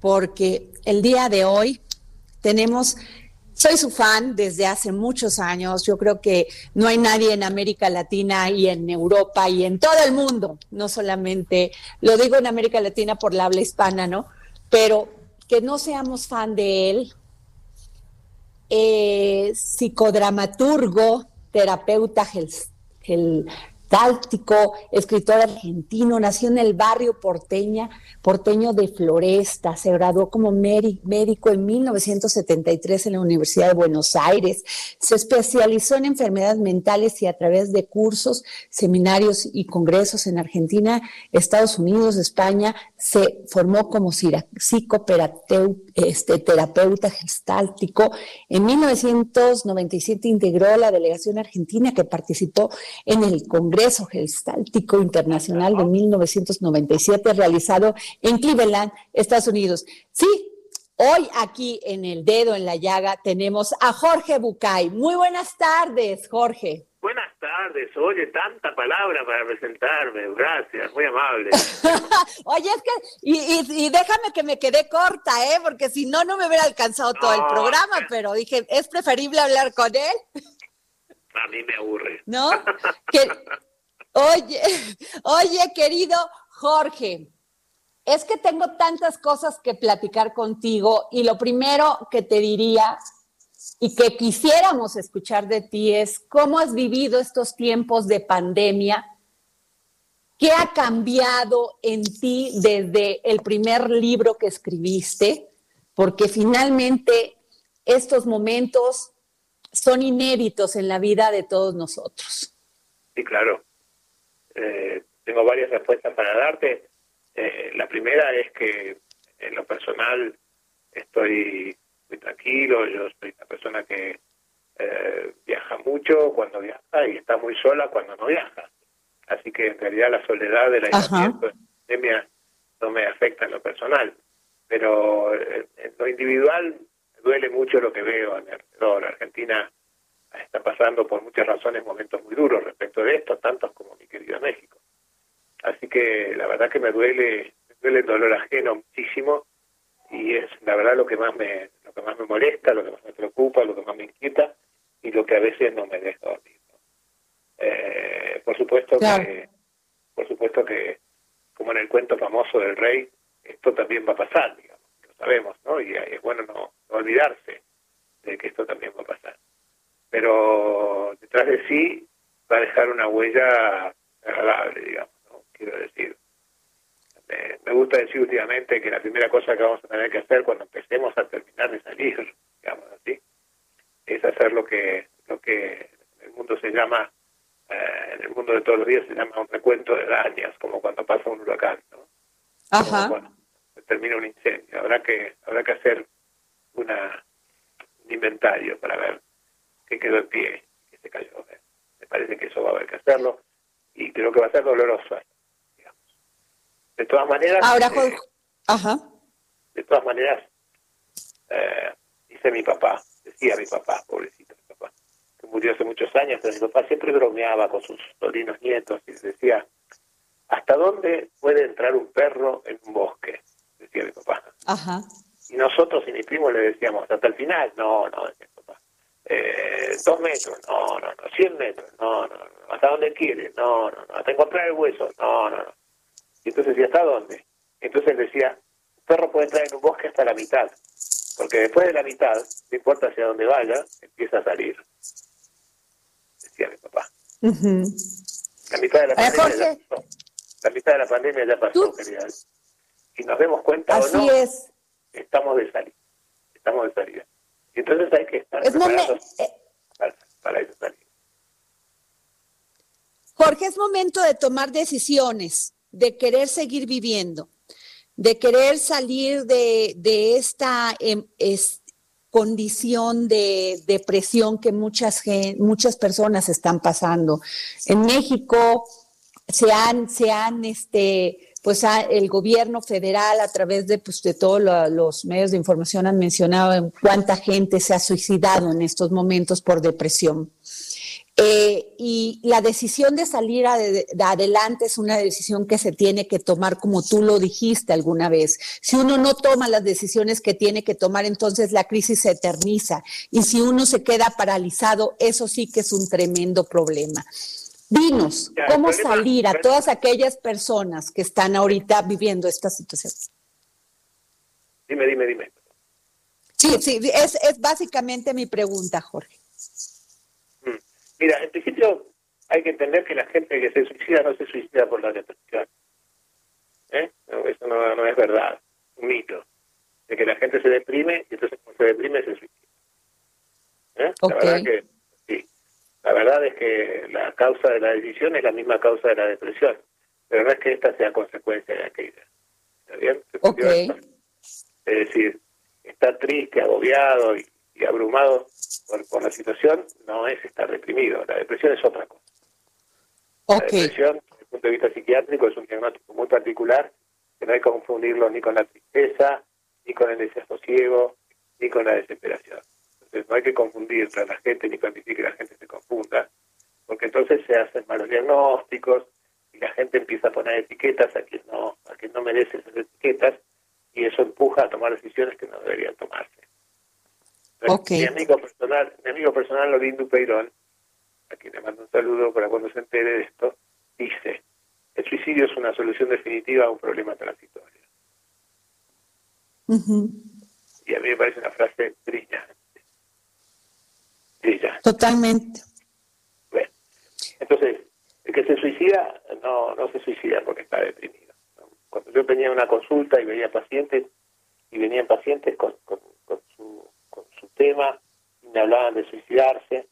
porque el día de hoy tenemos, soy su fan desde hace muchos años, yo creo que no hay nadie en América Latina y en Europa y en todo el mundo, no solamente, lo digo en América Latina por la habla hispana, ¿no? Pero que no seamos fan de él, psicodramaturgo, terapeuta gel, táctico, escritor argentino, nació en el barrio porteña, porteño de Floresta, se graduó como médico en 1973 en la Universidad de Buenos Aires, se especializó en enfermedades mentales y a través de cursos, seminarios y congresos en Argentina, Estados Unidos, España, se formó como psicoterapeuta este, gestáltico. En 1997 integró la delegación argentina que participó en el Congreso Gestáltico Internacional de 1997 realizado en Cleveland, Estados Unidos. Sí, hoy aquí en el dedo en la llaga tenemos a Jorge Bucay. Muy buenas tardes, Jorge. Buenas tardes, oye, tanta palabra para presentarme, gracias, muy amable. oye, es que, y, déjame que me quede corta, ¿eh? Porque si no, no me hubiera alcanzado todo el programa, pero dije, es preferible hablar con él. A mí me aburre. ¿No? oye, oye, querido Jorge, es que tengo tantas cosas que platicar contigo y lo primero que te diría y que quisiéramos escuchar de ti es cómo has vivido estos tiempos de pandemia, qué ha cambiado en ti desde el primer libro que escribiste, porque finalmente estos momentos son inéditos en la vida de todos nosotros. Sí, claro. Eh, tengo varias respuestas para darte. Eh, la primera es que en lo personal estoy muy tranquilo, yo soy una persona que eh, viaja mucho cuando viaja y está muy sola cuando no viaja. Así que en realidad la soledad del aislamiento de la pandemia no me afecta en lo personal. Pero eh, en lo individual duele mucho lo que veo en alrededor. Argentina está pasando por muchas razones momentos muy duros respecto de esto, tantos como mi querido México. Así que la verdad que me duele, me duele el dolor ajeno muchísimo y es la verdad lo que más me lo que más me molesta, lo que más me preocupa, lo que más me inquieta y lo que a veces no me deja dormir. Eh, por supuesto que por supuesto que como en el cuento famoso del rey esto también va a pasar, digamos, lo sabemos, ¿no? Y es bueno no, olvidarse de que esto también va a pasar. Pero detrás de sí va a dejar una huella agradable, digamos, ¿no? quiero decir me gusta decir últimamente que la primera cosa que vamos a tener que hacer cuando empecemos a terminar de salir, digamos así, es hacer lo que lo que en el mundo se llama, eh, en el mundo de todos los días se llama un recuento de daños, como cuando pasa un huracán, ¿no? Ajá. cuando termina un incendio. Habrá que habrá que hacer una un inventario para ver qué quedó en pie, qué se cayó. Me parece que eso va a haber que hacerlo y creo que va a ser doloroso. De todas maneras. Ahora, eh, Ajá. De todas maneras, eh, dice mi papá, decía mi papá, pobrecito mi papá, que murió hace muchos años, pero mi papá siempre bromeaba con sus sobrinos nietos y decía: ¿Hasta dónde puede entrar un perro en un bosque? Decía mi papá. Ajá. Y nosotros y mi primo le decíamos: ¿Hasta el final? No, no. Eh, dos metros, no, no, no, cien metros, no, no, no, hasta dónde quiere, no, no, no, hasta encontrar el hueso, no, no, no. Y entonces decía, ¿hasta dónde? Entonces decía, un perro puede entrar en un bosque hasta la mitad, porque después de la mitad, no importa hacia dónde vaya, empieza a salir. Decía mi papá. La mitad de la pandemia ya pasó. La mitad de la pandemia ya pasó, querida. Si nos demos cuenta Así o no, es. estamos de salida. Estamos de salida. Entonces hay que estar es preparados eh, para, para esa salida. Jorge, es momento de tomar decisiones, de querer seguir viviendo, de querer salir de, esta em, condición de depresión que muchas, muchas personas están pasando. En México se han, se han este, pues el gobierno federal a través de, pues, de todos los medios de información han mencionado cuánta gente se ha suicidado en estos momentos por depresión. Eh, y la decisión de salir adelante es una decisión que se tiene que tomar como tú lo dijiste alguna vez. Si uno no toma las decisiones que tiene que tomar, entonces la crisis se eterniza. Y si uno se queda paralizado, eso sí que es un tremendo problema. Dinos, ¿cómo salir a todas aquellas personas que están ahorita viviendo esta situación? Dime, dime, dime. Sí, sí, es, es básicamente mi pregunta, Jorge. Mm. Mira, en principio hay que entender que la gente que se suicida no se suicida por la depresión. ¿Eh? eso no, es verdad, un mito. De que la gente se deprime y entonces cuando se deprime se suicida. ¿Eh? La verdad que la verdad es que la causa de la decisión es la misma causa de la depresión, pero no es que esta sea consecuencia de aquella. ¿Está bien? Es decir, estar triste, agobiado y, abrumado por, la situación no es estar deprimido. La depresión es otra cosa. La depresión, desde el punto de vista psiquiátrico, es un diagnóstico muy particular que no hay que confundirlo ni con la tristeza, ni con el desasosiego, ni con la desesperación. Entonces no hay que confundir a la gente ni permitir que la gente se confunda, porque entonces se hacen malos diagnósticos y la gente empieza a poner etiquetas a quien no, a quien no merece esas etiquetas y eso empuja a tomar decisiones que no deberían tomarse. Mi amigo personal, mi amigo personal Lorindo Peirón, a quien le mando un saludo para cuando se entere de esto, dice, el suicidio es una solución definitiva a un problema transitorio. Y a mí me parece una frase brillante. Totalmente. Bueno, entonces, el que se suicida no, no se suicida porque está deprimido. Cuando yo tenía una consulta y veía pacientes, y venían pacientes con, con, su, con su tema, y me hablaban de suicidarse,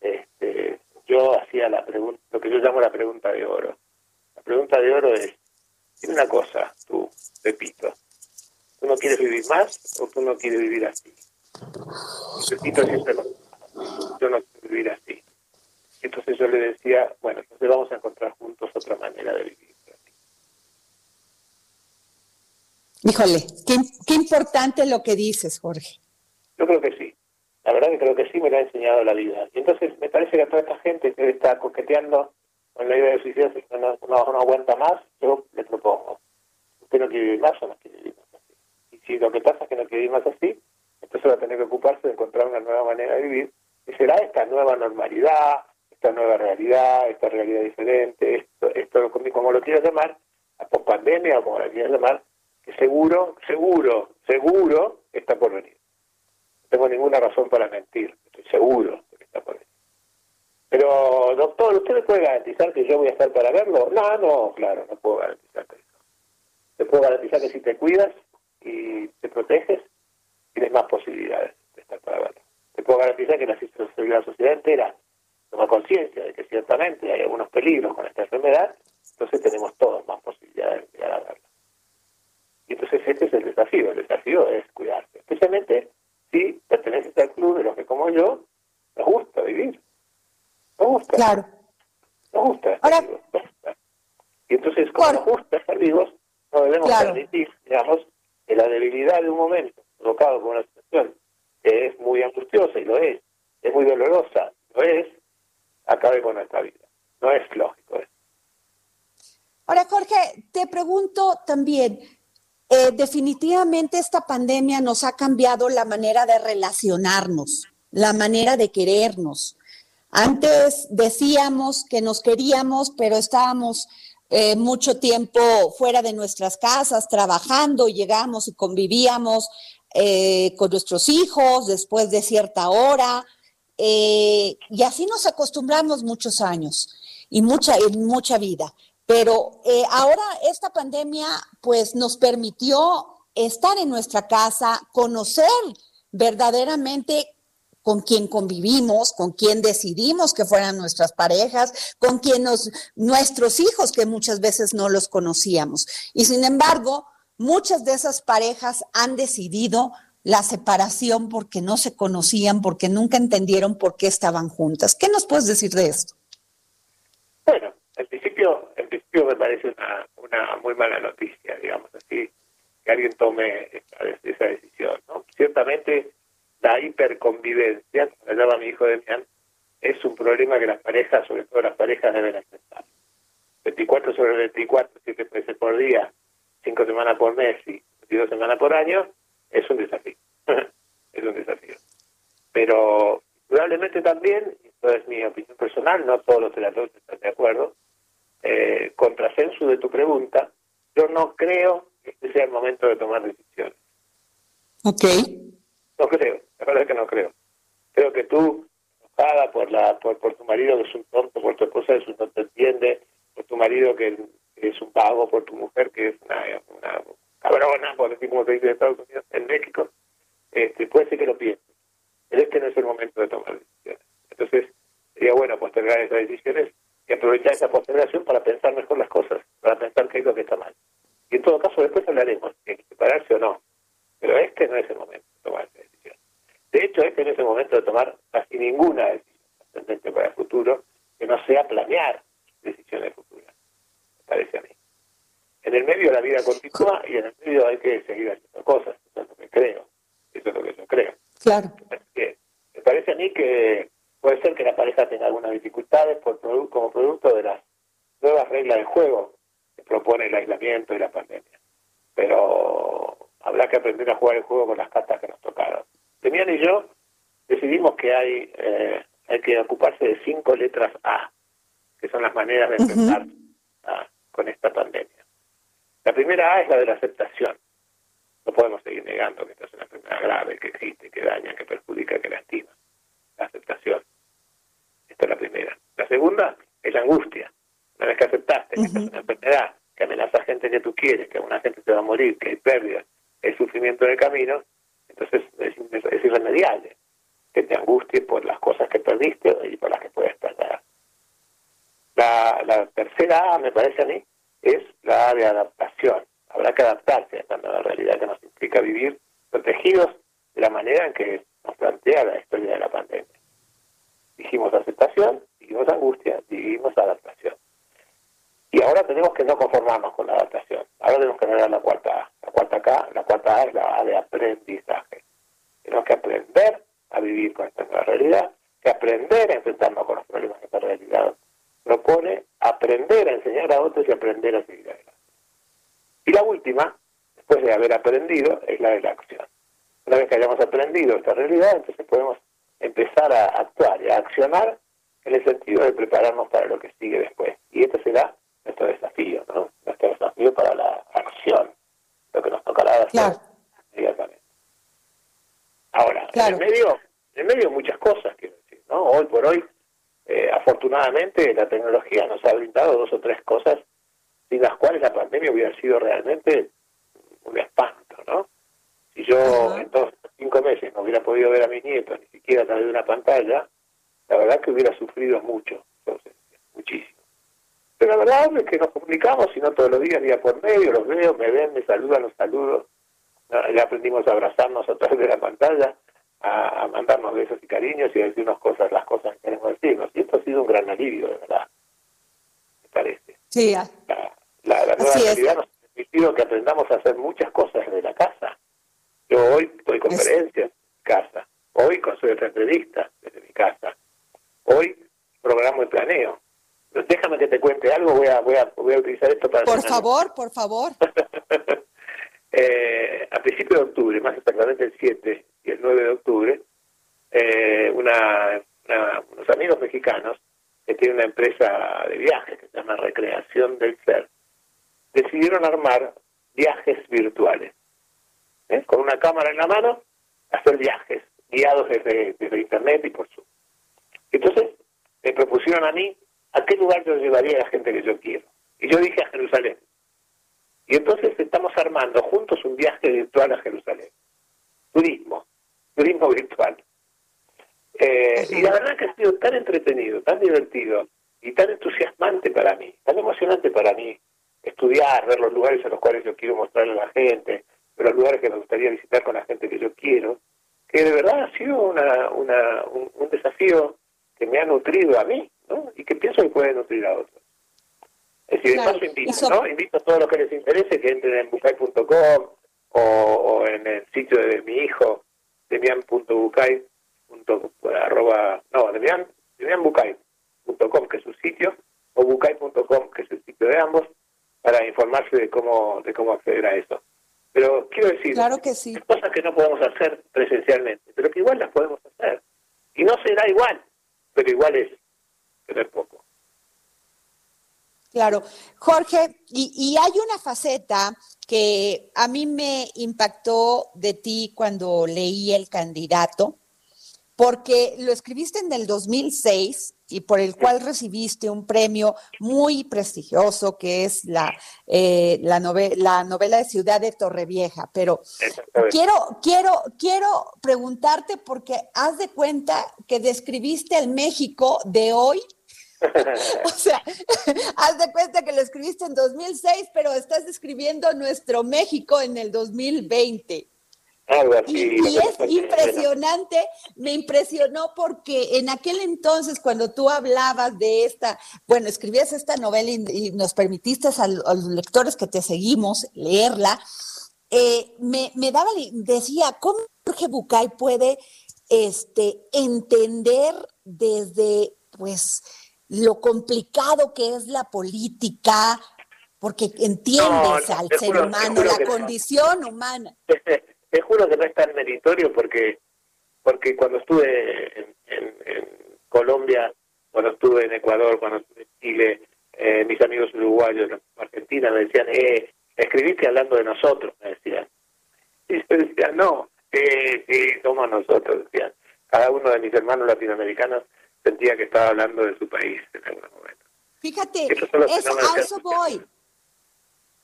este, yo hacía la pregunta, lo que yo llamo la pregunta de oro. La pregunta de oro es, tiene una cosa, tú, Pepito, ¿tú no quieres vivir más o tú no quieres vivir así? Pepito siempre yo no quiero vivir así. Entonces yo le decía, bueno, entonces vamos a encontrar juntos otra manera de vivir. Híjole, qué, qué importante lo que dices, Jorge. Yo creo que sí. La verdad que creo que sí me lo ha enseñado la vida. Y entonces me parece que a toda esta gente que está coqueteando con la idea de suicidarse no, no, no aguanta más, yo le propongo. ¿Usted no quiere vivir más o no quiere vivir más así? Y si lo que pasa es que no quiere vivir más así, entonces va a tener que ocuparse de encontrar una nueva manera de vivir será esta nueva normalidad, esta nueva realidad, esta realidad diferente, esto, esto como lo quieras llamar, la pandemia o como lo quieras llamar, que seguro, seguro, seguro está por venir. No tengo ninguna razón para mentir, estoy seguro de que está por venir. Pero, doctor, ¿usted me puede garantizar que yo voy a estar para verlo? No, no, claro, no puedo garantizarte eso. Te puedo garantizar que si te cuidas y te proteges, tienes más posibilidades de estar para verlo te puedo garantizar que la, sociedad entera toma conciencia de que ciertamente hay algunos peligros con esta enfermedad, entonces tenemos todos más posibilidades de llegar a verla. Y entonces este es el desafío, el desafío es cuidarse, especialmente si perteneces al club de los que como yo nos gusta vivir. Nos gusta. Claro. Nos gusta estar vivos. Y entonces, como nos gusta estar vivos, no debemos permitir, digamos, que la debilidad de un momento provocado por una muy angustiosa y lo es, es muy dolorosa, lo es, acabe con nuestra vida. No es lógico eso. Ahora, Jorge, te pregunto también, eh, definitivamente esta pandemia nos ha cambiado la manera de relacionarnos, la manera de querernos. Antes decíamos que nos queríamos, pero estábamos eh, mucho tiempo fuera de nuestras casas, trabajando, llegamos y convivíamos eh, con nuestros hijos después de cierta hora. Eh, y así nos acostumbramos muchos años y mucha, mucha vida. Pero ahora esta pandemia pues nos permitió estar en nuestra casa, conocer verdaderamente con quien convivimos, con quien decidimos que fueran nuestras parejas, con quien nos, nuestros hijos que muchas veces no los conocíamos. Y sin embargo, muchas de esas parejas han decidido la separación porque no se conocían, porque nunca entendieron por qué estaban juntas. ¿Qué nos puedes decir de esto? Bueno, en principio, en principio me parece una, muy mala noticia, digamos así, que alguien tome esa, decisión. ¿no? Ciertamente, hiperconvivencia, llama mi hijo Demian, es un problema que las parejas, sobre todo las parejas, deben enfrentar. 24 sobre 24, 7 veces por día, 5 semanas por mes y 22 semanas por año, es un desafío. es un desafío. Pero probablemente también, esto es mi opinión personal, no todos los terapeutas están de acuerdo, eh, contrasenso de tu pregunta, yo no creo que este sea el momento de tomar decisiones. Ok. No creo, la verdad es que no creo. Creo que tú, enojada por, tu marido que es un tonto, por tu esposa que no te entiende, por tu marido que es un vago, por tu mujer que es una, una cabrona, por decir como se dice en Estados Unidos, en México, este, puede ser que lo pienses. Pero este no es el momento de tomar decisiones. Entonces, sería bueno postergar esas decisiones y aprovechar esa postergación para pensar mejor las cosas, para pensar qué es lo que está mal. Y en todo caso, después hablaremos si hay que separarse o no. Pero este no es el momento de tomar esa decisión. De hecho, este no es el momento de tomar casi ninguna decisión trascendente para el futuro que no sea planear decisiones futuras. Me parece a mí. En el medio la vida continúa y en el medio hay que seguir haciendo cosas. Eso es lo que creo. Eso es lo que yo creo. Claro. me parece a mí que puede ser que la pareja tenga algunas dificultades por como producto de las nuevas reglas del juego que propone el aislamiento y la pandemia. Pero habrá que aprender a jugar el juego con las cartas que nos tocaron. Demian y yo decidimos que hay, eh, hay que ocuparse de cinco letras A, que son las maneras de enfrentar con esta pandemia. La primera A es la de la aceptación. No podemos seguir negando que esta es una enfermedad grave, que existe, que daña, que perjudica, que lastima. La aceptación. Esta es la primera. La segunda es la angustia. Una vez que aceptaste que esta es una enfermedad, que amenaza a gente que tú quieres, que una gente se va a morir, que hay pérdidas, hay sufrimiento en el camino, entonces es, irremediable que te angusties por las cosas que perdiste y por las que puedes perder. La, tercera A, me parece a mí, es la de adaptación. Habrá que adaptarse a esta nueva realidad que nos implica vivir protegidos de la manera en que nos plantea la historia de la pandemia. Dijimos aceptación, dijimos angustia, dijimos adaptación. Y ahora tenemos que no conformarnos con la adaptación. Ahora tenemos que ver la cuarta A. La cuarta A, la cuarta A es la A de aprendizaje. Tenemos que aprender a vivir con esta nueva realidad, que aprender a enfrentarnos con los problemas de esta realidad propone aprender a enseñar a otros y aprender a seguir adelante. Y la última, después de haber aprendido, es la de la acción. Una vez que hayamos aprendido esta realidad, entonces podemos empezar a actuar y a accionar en el sentido de prepararnos para lo que sigue después. Y este será nuestro desafío, ¿no? Nuestro desafío para la acción, lo que nos tocará hacer inmediatamente. Ahora, en el medio, en el medio muchas cosas, quiero decir, ¿no? Hoy por hoy eh, afortunadamente la tecnología nos ha brindado dos o tres cosas sin las cuales la pandemia hubiera sido realmente un espanto, ¿no? Si yo en todos cinco meses no hubiera podido ver a mis nietos ni siquiera a través de una pantalla, la verdad que hubiera sufrido mucho, muchísimo. Pero la verdad es que nos comunicamos, si no todos los días, día por medio, los veo, me ven, me saludan, los saludo. Ya aprendimos a abrazarnos a través de la pantalla a, mandarnos besos y cariños y a decirnos cosas, las cosas que queremos decirnos. Y esto ha sido un gran alivio, de verdad, me parece. Sí. La, la, nueva realidad nos ha permitido que aprendamos a hacer muchas cosas desde la casa. Yo hoy doy conferencias en casa, hoy consuelo entrevistas desde mi casa, hoy programo y planeo. Déjame que te cuente algo, voy a, voy a, voy a utilizar esto para... Por favor, por favor. eh, a principios de octubre, más exactamente el 7 y el 9 de octubre, eh, una, unos amigos mexicanos que tienen una empresa de viajes que se llama Recreación del Ser, decidieron armar viajes virtuales. ¿eh? Con una cámara en la mano, hacer viajes guiados desde, desde Internet y por Zoom. Entonces, me propusieron a mí a qué lugar yo llevaría a la gente que yo quiero. Y yo dije a Jerusalén. Y entonces estamos armando juntos un viaje virtual a Jerusalén. Turismo, turismo virtual. Eh, y la verdad que ha sido tan entretenido, tan divertido y tan entusiasmante para mí, tan emocionante para mí estudiar, ver los lugares a los cuales yo quiero mostrarle a la gente, ver los lugares que me gustaría visitar con la gente que yo quiero, que de verdad ha sido una, una, un, desafío que me ha nutrido a mí, ¿no? Y que pienso que puede nutrir a otros. Es decir, de paso invito, ¿no? Invito a todos los que les interese que entren en bucay.com o, o en el sitio de mi hijo, demian.bucay, arroba, no, demian, demianbucay.com, que es su sitio, o bucay.com, que es el sitio de ambos, para informarse de cómo, de cómo acceder a eso. Pero quiero decir, claro que sí. cosas que no podemos hacer presencialmente, pero que igual las podemos hacer. Y no será igual, pero igual es tener poco. Claro. Jorge, y, y, hay una faceta que a mí me impactó de ti cuando leí El candidato, porque lo escribiste en el 2006 y por el cual recibiste un premio muy prestigioso que es la, eh, la, la novela de Ciudad de Torrevieja. Pero quiero, quiero, quiero preguntarte porque haz de cuenta que describiste el México de hoy. o sea, haz de cuenta que lo escribiste en 2006, pero estás escribiendo nuestro México en el 2020. Y, es impresionante, me impresionó porque en aquel entonces cuando tú hablabas de esta, bueno, escribías esta novela y, nos permitiste a, los lectores que te seguimos leerla, eh, me, me, daba, decía, ¿cómo Jorge Bucay puede este, entender desde, pues, lo complicado que es la política, porque entiendes al ser humano, la condición humana. te juro que no es tan meritorio porque porque cuando estuve en, Colombia, cuando estuve en Ecuador, cuando estuve en Chile, eh, mis amigos uruguayos, Argentina, me decían, eh, escribiste hablando de nosotros, me decían. Y yo decía, no, eh, sí, somos nosotros, decían. Cada uno de mis hermanos latinoamericanos sentía que estaba hablando de su país en algún momento. Fíjate, a eso voy.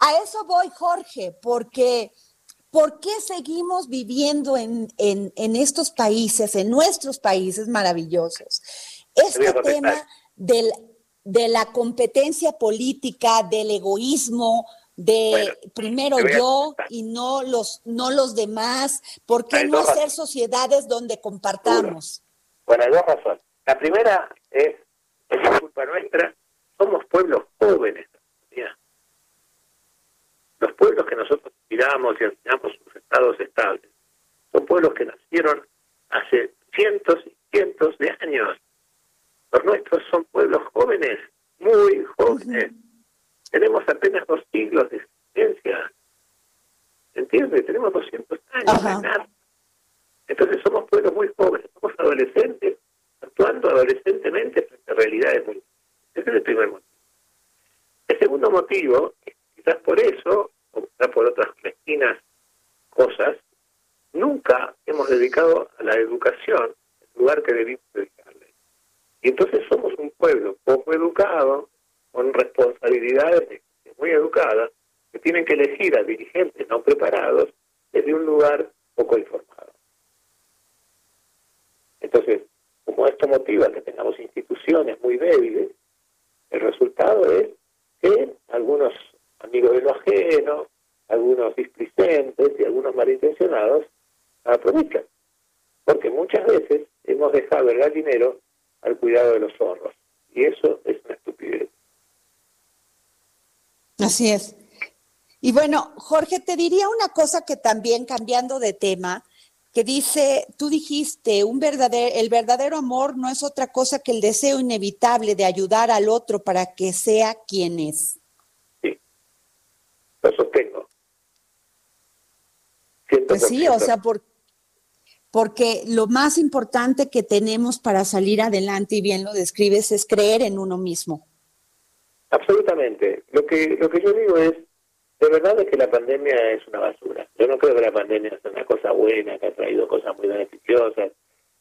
A eso voy, Jorge, porque ¿Por qué seguimos viviendo en, estos países, en nuestros países maravillosos? Este tema de la competencia política, del egoísmo, de primero yo y no los, no los demás, ¿por qué no hacer sociedades donde compartamos? Bueno, hay dos razones. La primera es, es culpa nuestra, somos pueblos jóvenes. Los pueblos que nosotros miramos y enseñamos sus estados estables son pueblos que nacieron hace cientos y cientos de años. Los nuestros son pueblos jóvenes, muy jóvenes. Tenemos apenas dos siglos de existencia. ¿Entiendes? Tenemos 200 años. Entonces somos pueblos muy jóvenes, somos adolescentes, actuando adolescentemente frente a realidades muy... Ese es el primer motivo. El segundo motivo, quizás por eso, o por otras mezquinas cosas, nunca hemos dedicado a la educación el lugar que debimos dedicarle. Y entonces somos un pueblo poco educado, con responsabilidades muy educadas, que tienen que elegir a dirigentes no preparados desde un lugar poco informado. Entonces, como esto motiva que tengamos instituciones muy débiles, el resultado es que algunos amigos de lo ajeno, algunos displicentes y algunos malintencionados aprovechan. Porque muchas veces hemos dejado el gallinero al cuidado de los zorros. Y eso es una estupidez. Así es. Y bueno, Jorge, te diría una cosa que también cambiando de tema, que dice, tú dijiste, un verdadero, el verdadero amor no es otra cosa que el deseo inevitable de ayudar al otro para que sea quien es. Lo sostengo. pues sí, o sea, porque lo más importante que tenemos para salir adelante, y bien lo describes, es creer en uno mismo. Absolutamente. Lo que, lo que yo digo es, de verdad es que la pandemia es una basura. Yo no creo que la pandemia sea una cosa buena, que ha traído cosas muy beneficiosas.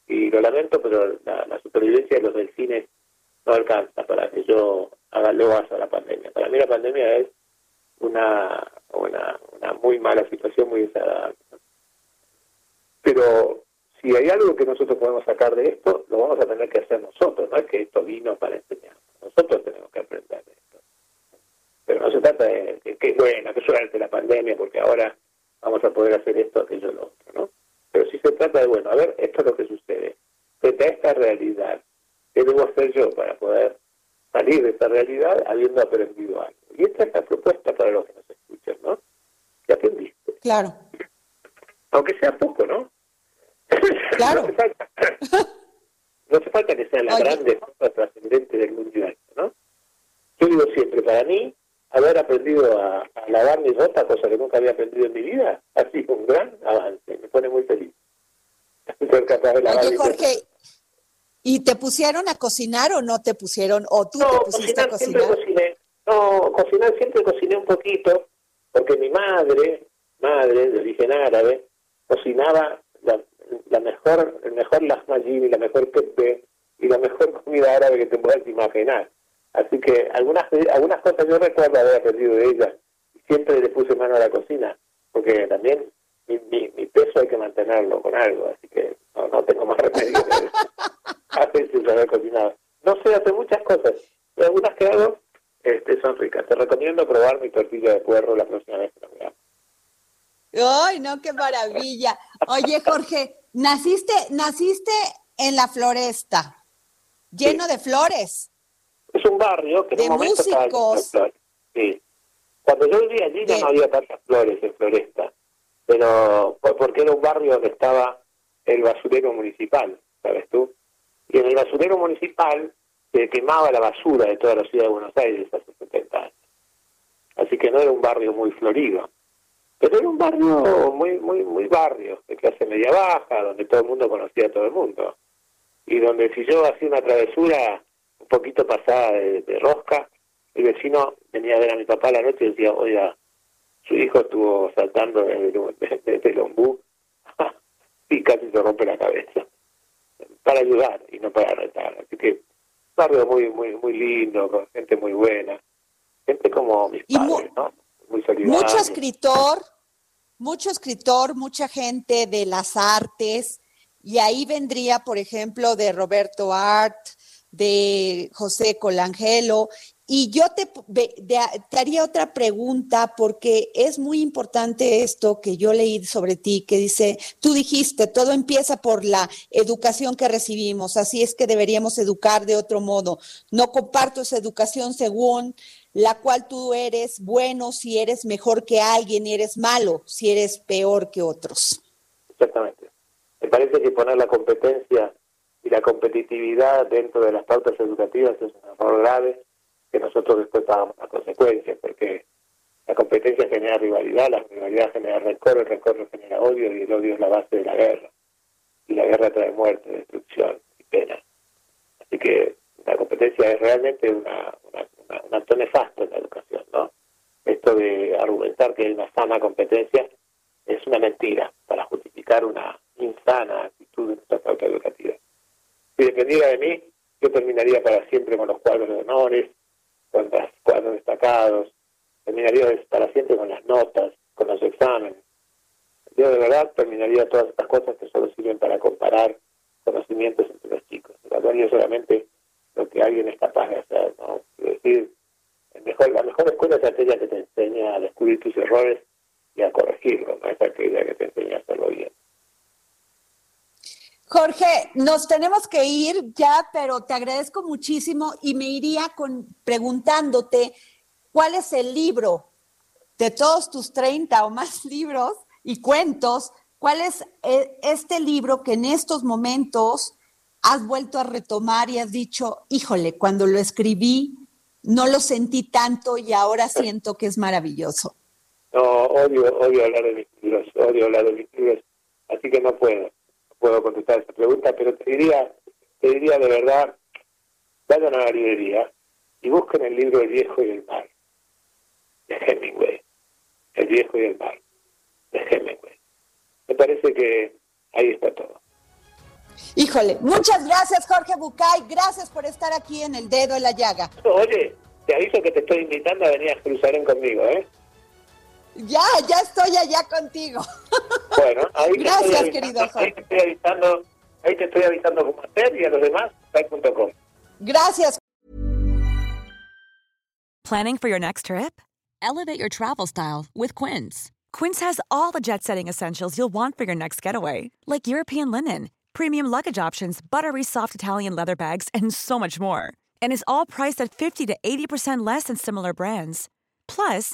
Y lo lamento, pero la, supervivencia de los delfines no alcanza para que yo haga loas a la pandemia. Para mí la pandemia es una, una, muy mala situación, muy desagradable. Pero si hay algo que nosotros podemos sacar de esto, lo vamos a tener que hacer nosotros, no es que esto vino para enseñar. Nosotros tenemos que aprender. Pero no se trata de que, bueno, que suerte la pandemia, porque ahora vamos a poder hacer esto, aquello, lo otro, ¿no? Pero si se trata de, bueno, a ver, esto es lo que sucede. Frente a esta realidad, ¿qué debo hacer yo para poder salir de esta realidad habiendo aprendido algo? Y esta es la propuesta para los que nos escuchan, ¿no? ¿Qué aprendiste? Claro. Aunque sea poco, ¿no? Claro. no, hace falta, no hace falta que sea la grande cosa trascendente del mundial, ¿no? Yo digo siempre, para mí, haber aprendido a, a, lavar mi ropa, cosa que nunca había aprendido en mi vida, ha sido un gran avance, me pone muy feliz. Ser capaz de lavar Oye, Jorge, ¿y te pusieron a cocinar o no te pusieron? ¿O tú no, te pusiste cocinar, a cocinar? Siempre cociné. No, cocinar siempre cociné un poquito, porque mi madre, madre de origen árabe, cocinaba la, la mejor, el mejor lahmacun y la mejor pepe y la mejor comida árabe que te puedas imaginar. Así que algunas algunas cosas yo recuerdo haber aprendido de ella y siempre le puse mano a la cocina, porque también mi, mi, mi peso hay que mantenerlo con algo, así que no, no tengo más remedio que hacer sin saber cocinar. No sé hacer muchas cosas, pero algunas que hago este, son ricas. Te recomiendo probar mi tortilla de puerro la próxima vez que lo veamos. ¡Ay, no, qué maravilla! Oye, Jorge, naciste, naciste en la floresta, lleno Sí. de flores. Es un barrio que en De un momento estaba músicos. flores. Sí. Cuando yo vivía allí ya no había tantas flores en Floresta, pero fue porque era un barrio donde estaba el basurero municipal, ¿sabes tú? Y en el basurero municipal se quemaba la basura de toda la ciudad de Buenos Aires hace 70 años. Así que no era un barrio muy florido, pero era un barrio muy muy muy barrio, de clase media baja, donde todo el mundo conocía a todo el mundo. Y donde si yo hacía una travesura un poquito pasada de, de rosca, el vecino venía a ver a mi papá la noche y decía, oiga, su hijo estuvo saltando desde el, ombú y casi se rompe la cabeza. Para ayudar y no para retar. Así que barrio muy muy muy lindo, con gente muy buena. Gente como mis Y mu- padres, ¿no? Muy solidaria. Mucho escritor, mucho escritor, mucha gente de las artes, y ahí vendría, por ejemplo, de Roberto Art, de José Colangelo, y yo te, te haría otra pregunta porque es muy importante esto que yo leí sobre ti, que dice, tú dijiste, todo empieza por la educación que recibimos, así es que deberíamos educar de otro modo. No comparto esa educación según la cual tú eres bueno si eres mejor que alguien y eres malo si eres peor que otros. Exactamente. Me parece que poner la competencia y la competitividad dentro de las pautas educativas es un error grave que nosotros después pagamos las consecuencias, porque la competencia genera rivalidad, la rivalidad genera rencor, el rencor genera odio y el odio es la base de la guerra. Y la guerra trae muerte, destrucción y pena. Así que la competencia es realmente una, una, un acto nefasto en la educación, ¿no? Esto de argumentar que hay una sana competencia es una mentira para justificar una insana actitud de nuestra pauta educativa. Si dependiera de mí, yo terminaría para siempre con los cuadros de honores, con los cuadros destacados, terminaría para siempre con las notas, con los exámenes. Yo de verdad terminaría todas estas cosas que solo sirven para comparar conocimientos entre los chicos. Evaluaría solamente lo que alguien es capaz de hacer. Es decir, la mejor escuela es aquella que te enseña a descubrir tus errores y a corregirlos, no es aquella que te enseña. Jorge, nos tenemos que ir ya, pero te agradezco muchísimo y me iría con preguntándote cuál es el libro de todos tus 30 o más libros y cuentos, cuál es eh, este libro que en estos momentos has vuelto a retomar y has dicho, híjole, cuando lo escribí no lo sentí tanto y ahora siento que es maravilloso. No, odio, odio hablar de mis libros, odio hablar de mis libros, así que no puedo, puedo contestar esa pregunta, pero te diría, te diría de verdad, vayan a la librería y busquen el libro El viejo y el mar, de Hemingway, El viejo y el mar, de Hemingway. Me parece que ahí está todo. Híjole, muchas gracias Jorge Bucay, gracias por estar aquí en el dedo en la llaga. Oye, te aviso que te estoy invitando a venir a Jerusalén conmigo, ¿eh? Ya, ya estoy allá contigo. Bueno, ahí Gracias, te estoy querido avisando, ahí te estoy avisando, ahí te estoy avisando cómo hacer y a los demás, site.com. Gracias. Planning for your next trip? Elevate your travel style with Quince. Quince has all the jet setting essentials you'll want for your next getaway, like European linen, premium luggage options, buttery soft Italian leather bags, and so much more. And is all priced at 50 to 80% less than similar brands. Plus,